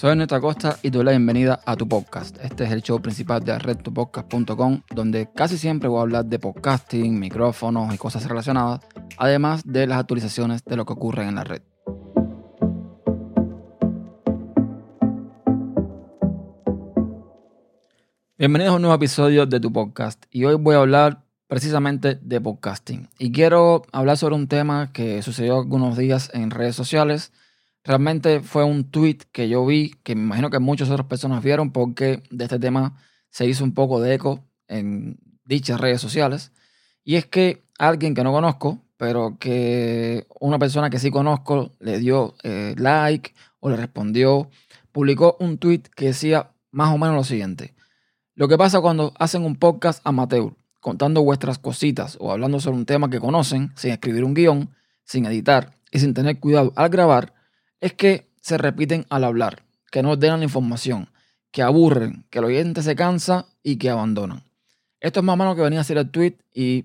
Soy Ernesto Acosta y doy la bienvenida a tu podcast. Este es el show principal de redtopodcast.com donde casi siempre voy a hablar de podcasting, micrófonos y cosas relacionadas, además de las actualizaciones de lo que ocurre en la red. Bienvenidos a un nuevo episodio de tu podcast y hoy voy a hablar precisamente de podcasting. Y quiero hablar sobre un tema que sucedió algunos días en redes sociales. Realmente fue un tweet que yo vi, que me imagino que muchas otras personas vieron porque de este tema se hizo un poco de eco en dichas redes sociales. Y es que alguien que no conozco, pero que una persona que sí conozco le dio eh, like o le respondió, publicó un tweet que decía más o menos lo siguiente. Lo que pasa cuando hacen un podcast amateur contando vuestras cositas o hablando sobre un tema que conocen, sin escribir un guion, sin editar y sin tener cuidado al grabar, es que se repiten al hablar, que no ordenan la información, que aburren, que el oyente se cansa y que abandonan. Esto es más o menos lo que venía a decir el tweet y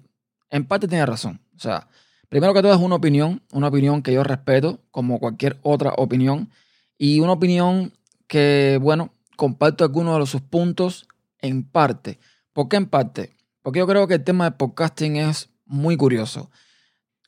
en parte tiene razón. O sea, primero que todo es una opinión, una opinión que yo respeto como cualquier otra opinión y una opinión que, bueno, comparto algunos de sus puntos en parte. ¿Por qué en parte? Porque yo creo que el tema de podcasting es muy curioso.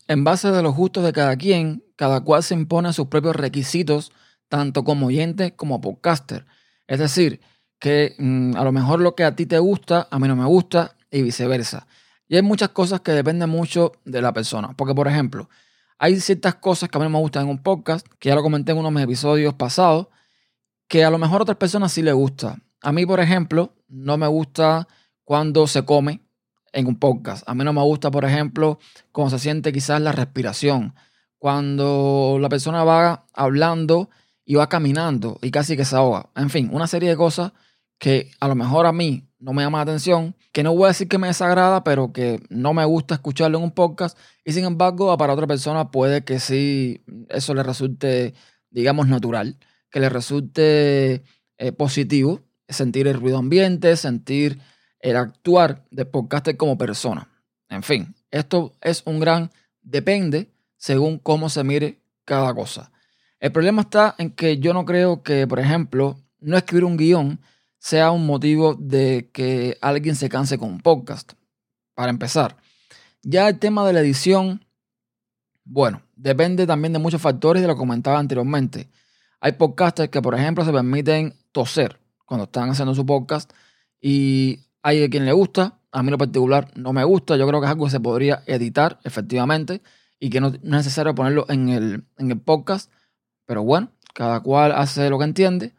En base de los gustos de cada quien, cada cual se impone sus propios requisitos, tanto como oyente como podcaster. Es decir, que mm, a lo mejor lo que a ti te gusta, a mí no me gusta y viceversa. Y hay muchas cosas que dependen mucho de la persona. Porque, por ejemplo, hay ciertas cosas que a mí no me gustan en un podcast, que ya lo comenté en uno de mis episodios pasados, que a lo mejor a otras personas sí les gusta. A mí, por ejemplo, no me gusta cuando se come en un podcast. A mí no me gusta, por ejemplo, cómo se siente quizás la respiración. Cuando la persona va hablando y va caminando y casi que se ahoga. En fin, una serie de cosas que a lo mejor a mí no me llama la atención, que no voy a decir que me desagrada, pero que no me gusta escucharlo en un podcast. Y sin embargo, para otra persona puede que sí, eso le resulte, digamos, natural, que le resulte eh, positivo, sentir el ruido ambiente, sentir el actuar de podcaster como persona. En fin, esto es un gran depende según cómo se mire cada cosa. El problema está en que yo no creo que, por ejemplo, no escribir un guion sea un motivo de que alguien se canse con un podcast. Para empezar, ya el tema de la edición, bueno, depende también de muchos factores de lo que comentaba anteriormente. Hay podcasters que, por ejemplo, se permiten toser cuando están haciendo su podcast y hay a quien le gusta, a mí en lo particular no me gusta, yo creo que es algo que se podría editar efectivamente y que no es necesario ponerlo en el, en el podcast, pero bueno, cada cual hace lo que entiende.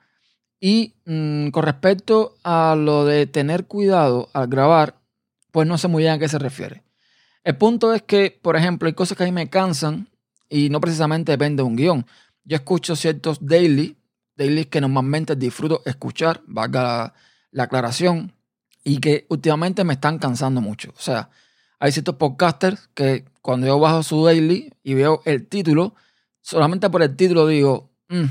Y mm, con respecto a lo de tener cuidado al grabar, pues no sé muy bien a qué se refiere. El punto es que, por ejemplo, hay cosas que a mí me cansan y no precisamente depende de un guion. Yo escucho ciertos daily, dailies que normalmente disfruto escuchar, valga la aclaración, y que últimamente me están cansando mucho. O sea, hay ciertos podcasters que cuando yo bajo su daily y veo el título, solamente por el título digo, mm,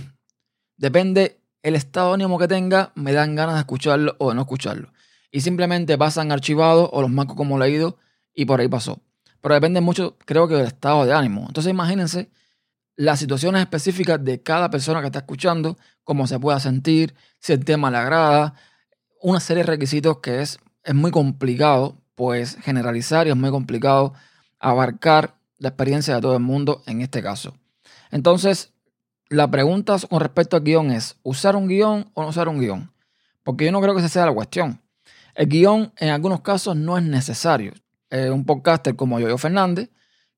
depende el estado de ánimo que tenga, me dan ganas de escucharlo o de no escucharlo. Y simplemente pasan archivados o los marco como leído y por ahí pasó. Pero depende mucho, creo que, del estado de ánimo. Entonces imagínense las situaciones específicas de cada persona que está escuchando, cómo se pueda sentir, si el tema le agrada, una serie de requisitos que es, es muy complicado, pues generalizar y es muy complicado abarcar la experiencia de todo el mundo en este caso. Entonces, la pregunta con respecto al guion es, ¿usar un guion o no usar un guion? Porque yo no creo que esa sea la cuestión. El guion en algunos casos no es necesario. un podcaster como Yoyo Fernández,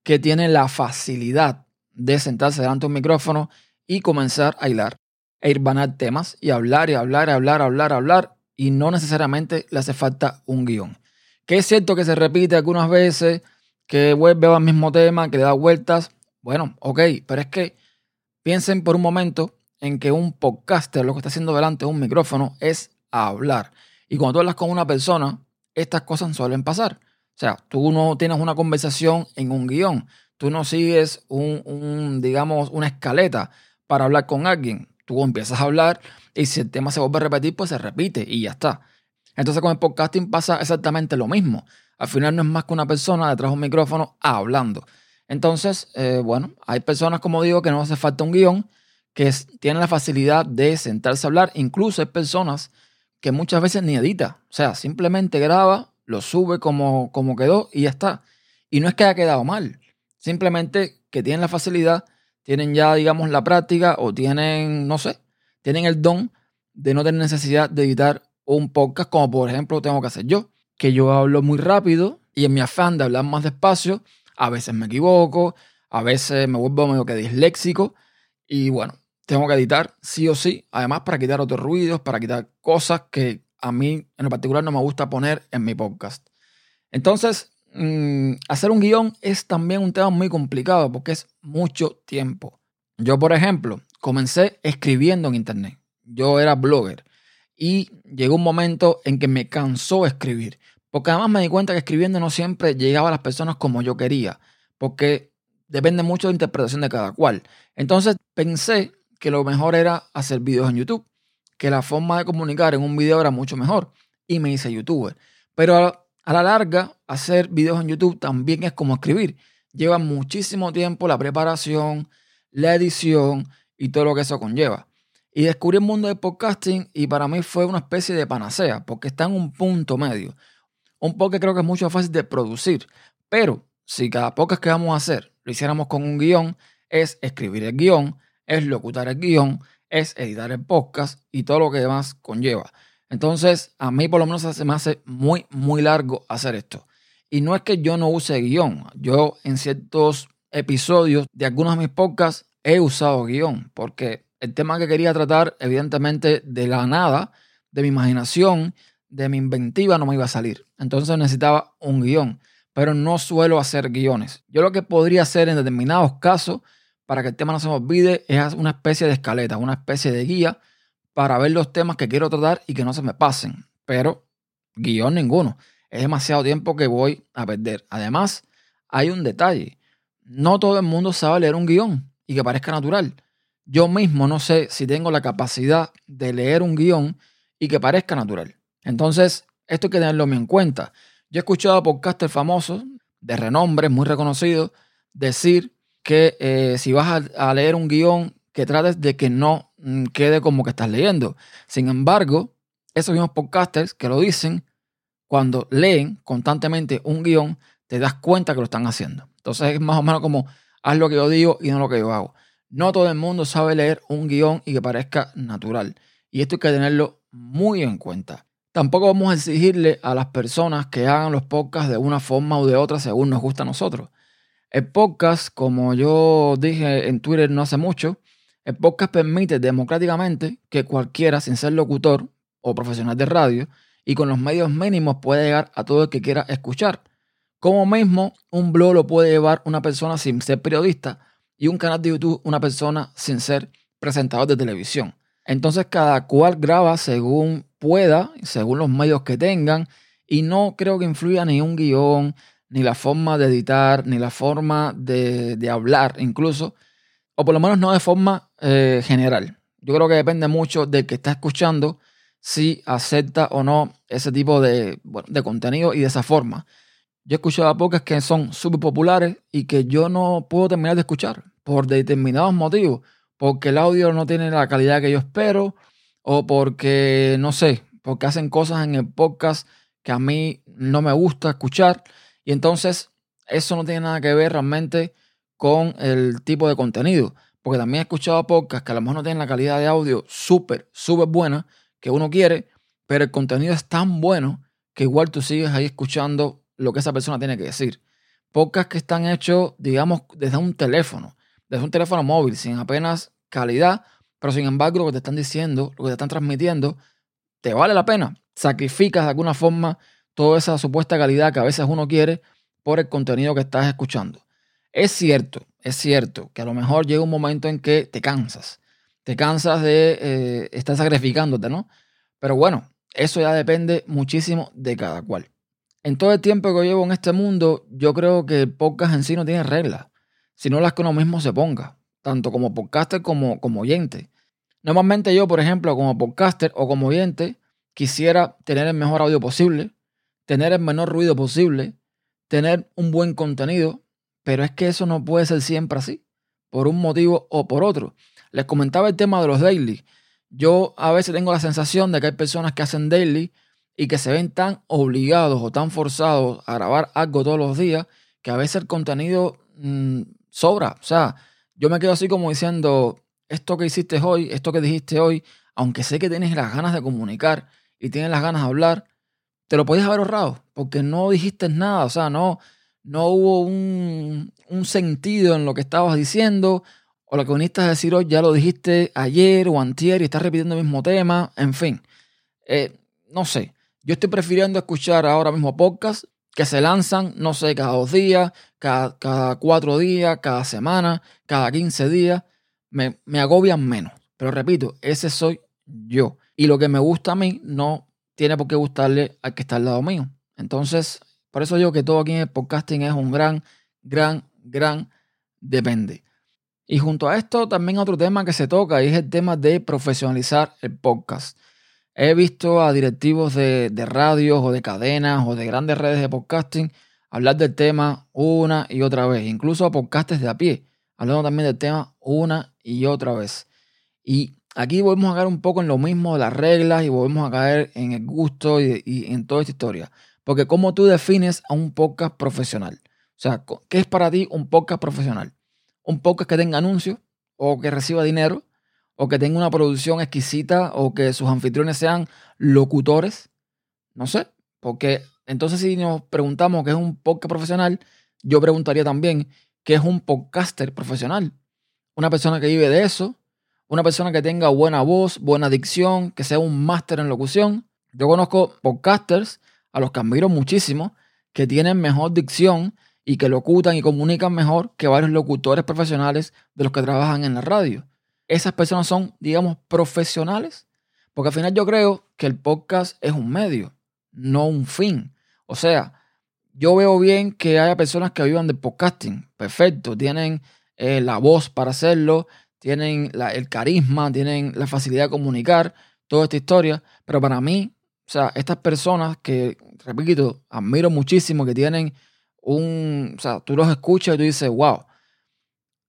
que tiene la facilidad de sentarse delante de un micrófono y comenzar a hilar, e ir banar temas y hablar y hablar, y hablar, hablar, hablar y no necesariamente le hace falta un guion. Que es cierto que se repite algunas veces, que vuelve al mismo tema, que le da vueltas. Bueno, ok, pero es que piensen por un momento en que un podcaster lo que está haciendo delante de un micrófono es hablar. Y cuando tú hablas con una persona, estas cosas suelen pasar. O sea, tú no tienes una conversación en un guion. Tú no sigues un, un digamos, una escaleta para hablar con alguien. Tú empiezas a hablar y si el tema se vuelve a repetir, pues se repite y ya está. Entonces con el podcasting pasa exactamente lo mismo. Al final no es más que una persona detrás de un micrófono hablando. Entonces, eh, bueno, hay personas, como digo, que no hace falta un guion, que tienen la facilidad de sentarse a hablar. Incluso hay personas que muchas veces ni edita. O sea, simplemente graba, lo sube como, como quedó y ya está. Y no es que haya quedado mal. Simplemente que tienen la facilidad, tienen ya, digamos, la práctica o tienen, no sé, tienen el don de no tener necesidad de editar un podcast como por ejemplo tengo que hacer yo, que yo hablo muy rápido y en mi afán de hablar más despacio, a veces me equivoco, a veces me vuelvo medio que disléxico y bueno, tengo que editar sí o sí, además para quitar otros ruidos, para quitar cosas que a mí en particular no me gusta poner en mi podcast. Entonces, mm, hacer un guion es también un tema muy complicado porque es mucho tiempo. Yo, por ejemplo, comencé escribiendo en internet. Yo era blogger y llegó un momento en que me cansó escribir. Porque además me di cuenta que escribiendo no siempre llegaba a las personas como yo quería. Porque depende mucho de la interpretación de cada cual. Entonces pensé que lo mejor era hacer videos en YouTube. Que la forma de comunicar en un video era mucho mejor. Y me hice youtuber. Pero a, la larga, hacer videos en YouTube también es como escribir. Lleva muchísimo tiempo la preparación, la edición y todo lo que eso conlleva. Y descubrí el mundo del podcasting y para mí fue una especie de panacea, porque está en un punto medio. Un podcast creo que es mucho más fácil de producir, pero si cada podcast que vamos a hacer lo hiciéramos con un guion, es escribir el guion, es locutar el guion, es editar el podcast y todo lo que demás conlleva. Entonces, a mí por lo menos se me hace muy, muy largo hacer esto. Y no es que yo no use guion. Yo en ciertos episodios de algunos de mis podcasts he usado guion, porque el tema que quería tratar, evidentemente, de la nada, de mi imaginación, de mi inventiva, no me iba a salir. Entonces necesitaba un guion, pero no suelo hacer guiones. Yo lo que podría hacer en determinados casos, para que el tema no se me olvide, es una especie de escaleta, una especie de guía para ver los temas que quiero tratar y que no se me pasen. Pero guion ninguno. Es demasiado tiempo que voy a perder. Además, hay un detalle. No todo el mundo sabe leer un guion y que parezca natural. Yo mismo no sé si tengo la capacidad de leer un guion y que parezca natural. Entonces, esto hay que tenerlo en cuenta. Yo he escuchado a podcasters famosos, de renombre, muy reconocidos, decir que eh, si vas a, leer un guion, que trates de que no mm, quede como que estás leyendo. Sin embargo, esos mismos podcasters que lo dicen, cuando leen constantemente un guion, te das cuenta que lo están haciendo. Entonces es más o menos como haz lo que yo digo y no lo que yo hago. No todo el mundo sabe leer un guion y que parezca natural. Y esto hay que tenerlo muy en cuenta. Tampoco vamos a exigirle a las personas que hagan los podcasts de una forma u de otra según nos gusta a nosotros. El podcast, como yo dije en Twitter no hace mucho, el podcast permite democráticamente que cualquiera, sin ser locutor o profesional de radio, y con los medios mínimos puede llegar a todo el que quiera escuchar. Como mismo, un blog lo puede llevar una persona sin ser periodista y un canal de YouTube una persona sin ser presentador de televisión. Entonces cada cual graba según pueda, según los medios que tengan, y no creo que influya ni un guion, ni la forma de editar, ni la forma de, hablar incluso, o por lo menos no de forma eh, general. Yo creo que depende mucho del que está escuchando si acepta o no ese tipo de, de contenido y de esa forma. Yo he escuchado a pocas que son súper populares y que yo no puedo terminar de escuchar por determinados motivos. Porque el audio no tiene la calidad que yo espero o porque, no sé, porque hacen cosas en el podcast que a mí no me gusta escuchar. Y entonces eso no tiene nada que ver realmente con el tipo de contenido. Porque también he escuchado podcasts que a lo mejor no tienen la calidad de audio súper, súper buena que uno quiere, pero el contenido es tan bueno que igual tú sigues ahí escuchando lo que esa persona tiene que decir. Podcasts que están hechos, digamos, desde un teléfono, desde un teléfono móvil, sin apenas calidad, pero sin embargo lo que te están diciendo, lo que te están transmitiendo, te vale la pena. Sacrificas de alguna forma toda esa supuesta calidad que a veces uno quiere por el contenido que estás escuchando. Es cierto, es cierto que a lo mejor llega un momento en que te cansas. Te cansas de eh, estar sacrificándote, ¿no? Pero bueno, eso ya depende muchísimo de cada cual. En todo el tiempo que llevo en este mundo, yo creo que el podcast en sí no tiene reglas, sino las que uno mismo se ponga, tanto como podcaster como como oyente. Normalmente yo, por ejemplo, como podcaster o como oyente, quisiera tener el mejor audio posible, tener el menor ruido posible, tener un buen contenido, pero es que eso no puede ser siempre así, por un motivo o por otro. Les comentaba el tema de los daily. Yo a veces tengo la sensación de que hay personas que hacen daily y que se ven tan obligados o tan forzados a grabar algo todos los días que a veces el contenido mm, sobra. O sea, yo me quedo así como diciendo, esto que hiciste hoy, esto que dijiste hoy, aunque sé que tienes las ganas de comunicar y tienes las ganas de hablar, te lo podías haber ahorrado porque no dijiste nada. O sea, no, no hubo un, un sentido en lo que estabas diciendo o lo que viniste a decir hoy ya lo dijiste ayer o antier y estás repitiendo el mismo tema, en fin. Eh, no sé, yo estoy prefiriendo escuchar ahora mismo podcasts que se lanzan, no sé, cada dos días, cada, cada cuatro días, cada semana, cada 15 días. Me, me agobian menos. Pero repito, ese soy yo. Y lo que me gusta a mí no tiene por qué gustarle al que está al lado mío. Entonces, por eso digo que todo aquí en el podcasting es un gran, gran, gran depende. Y junto a esto también otro tema que se toca y es el tema de profesionalizar el podcast. He visto a directivos de, radios o de cadenas o de grandes redes de podcasting hablar del tema una y otra vez, incluso a podcasters de a pie, hablando también del tema una y otra vez. Y aquí volvemos a caer un poco en lo mismo de las reglas y volvemos a caer en el gusto y en toda esta historia. Porque cómo tú defines a un podcast profesional. O sea, ¿qué es para ti un podcast profesional? un podcast que tenga anuncios o que reciba dinero o que tenga una producción exquisita o que sus anfitriones sean locutores. No sé, porque entonces si nos preguntamos qué es un podcast profesional, yo preguntaría también qué es un podcaster profesional. Una persona que vive de eso, una persona que tenga buena voz, buena dicción, que sea un máster en locución. Yo conozco podcasters a los que admiro muchísimo, que tienen mejor dicción y que locutan y comunican mejor que varios locutores profesionales de los que trabajan en la radio. Esas personas son, digamos, profesionales, porque al final yo creo que el podcast es un medio, no un fin. O sea, yo veo bien que haya personas que vivan de podcasting, perfecto, tienen eh, la voz para hacerlo, tienen el carisma, tienen la facilidad de comunicar, toda esta historia, pero para mí, o sea, estas personas que, repito, admiro muchísimo, que tienen un, o sea, tú los escuchas y tú dices, wow,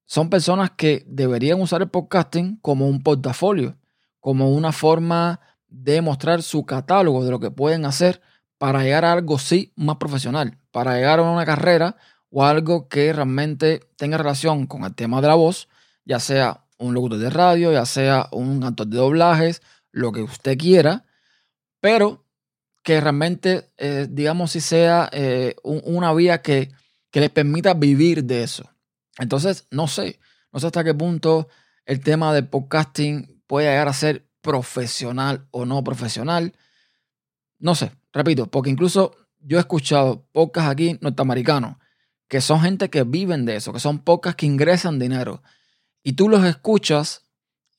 son personas que deberían usar el podcasting como un portafolio, como una forma de mostrar su catálogo de lo que pueden hacer para llegar a algo sí más profesional, para llegar a una carrera o algo que realmente tenga relación con el tema de la voz, ya sea un locutor de radio, ya sea un actor de doblajes, lo que usted quiera, pero que realmente, eh, digamos, si sea eh, una vía que, que les permita vivir de eso. Entonces, no sé, no sé hasta qué punto el tema del podcasting puede llegar a ser profesional o no profesional. No sé, repito, porque incluso yo he escuchado podcasts aquí norteamericanos que son gente que viven de eso, que son podcasts que ingresan dinero. Y tú los escuchas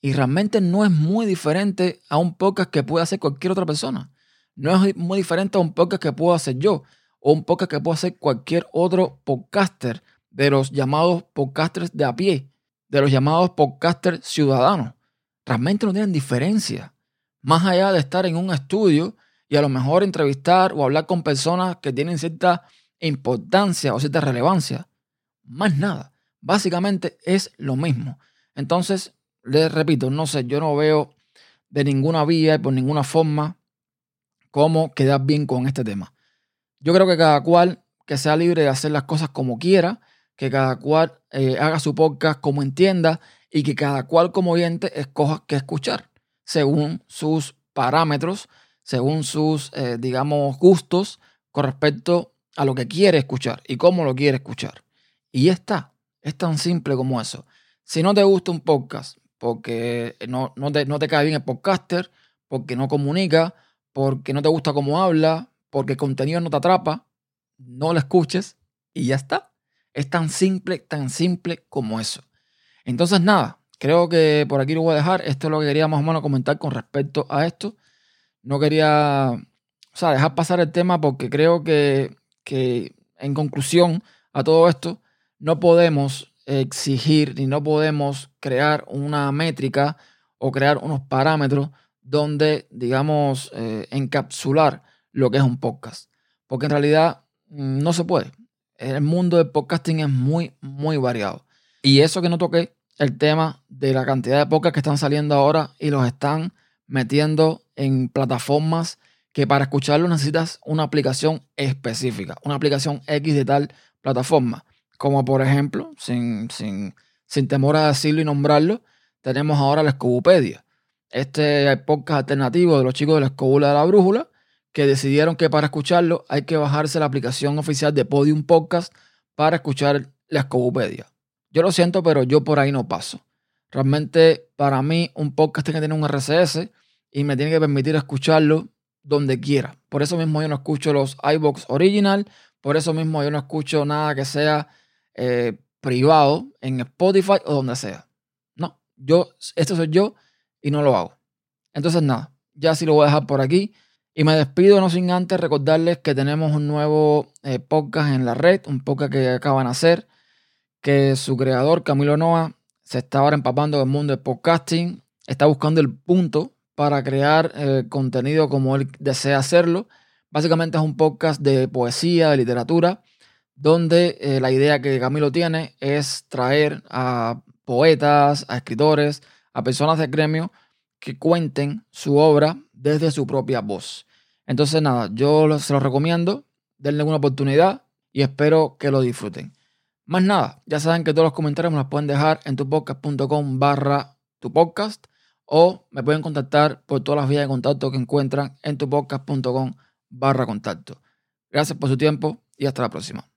y realmente no es muy diferente a un podcast que puede hacer cualquier otra persona no es muy diferente a un podcast que puedo hacer yo o un podcast que puedo hacer cualquier otro podcaster de los llamados podcasters de a pie, de los llamados podcasters ciudadanos. Realmente no tienen diferencia. Más allá de estar en un estudio y a lo mejor entrevistar o hablar con personas que tienen cierta importancia o cierta relevancia. Más nada. Básicamente es lo mismo. Entonces, les repito, no sé, yo no veo de ninguna vía y por ninguna forma cómo quedar bien con este tema. Yo creo que cada cual que sea libre de hacer las cosas como quiera, que cada cual eh, haga su podcast como entienda y que cada cual como oyente escoja qué escuchar según sus parámetros, según sus, eh, digamos, gustos con respecto a lo que quiere escuchar y cómo lo quiere escuchar. Y ya está, es tan simple como eso. Si no te gusta un podcast porque no, no, te, no te cae bien el podcaster, porque no comunica, porque no te gusta cómo habla, porque el contenido no te atrapa, no lo escuches y ya está. Es tan simple, tan simple como eso. Entonces, nada, creo que por aquí lo voy a dejar. Esto es lo que quería más o menos comentar con respecto a esto. No quería, o sea, dejar pasar el tema porque creo que, que en conclusión a todo esto, no podemos exigir ni no podemos crear una métrica o crear unos parámetros donde, digamos, eh, encapsular lo que es un podcast. Porque en realidad mm, no se puede. El mundo del podcasting es muy, muy variado. Y eso que no toqué, el tema de la cantidad de podcasts que están saliendo ahora y los están metiendo en plataformas que para escucharlo necesitas una aplicación específica, una aplicación X de tal plataforma. Como por ejemplo, sin, sin, sin temor a decirlo y nombrarlo, tenemos ahora la Escobupedia. Este podcast alternativo de los chicos de la Escobula de la Brújula, que decidieron que para escucharlo hay que bajarse la aplicación oficial de Podium Podcast para escuchar la Escobupedia. Yo lo siento, pero yo por ahí no paso. Realmente, para mí, un podcast tiene que tener un RCS y me tiene que permitir escucharlo donde quiera. Por eso mismo yo no escucho los iBox original, por eso mismo yo no escucho nada que sea eh, privado en Spotify o donde sea. No, yo, este soy yo y no lo hago. Entonces nada, ya sí lo voy a dejar por aquí. Y me despido no sin antes recordarles que tenemos un nuevo eh, podcast en la red, un podcast que acaban de hacer, que su creador, Camilo Noa, se está ahora empapando del mundo del podcasting, está buscando el punto para crear eh, contenido como él desea hacerlo. Básicamente es un podcast de poesía, de literatura, donde eh, la idea que Camilo tiene es traer a poetas, a escritores, a personas de gremio que cuenten su obra desde su propia voz. Entonces nada, yo se los recomiendo, denle una oportunidad y espero que lo disfruten. Más nada, ya saben que todos los comentarios me los pueden dejar en tupodcast.com barra tu podcast o me pueden contactar por todas las vías de contacto que encuentran en tupodcast.com barra contacto. Gracias por su tiempo y hasta la próxima.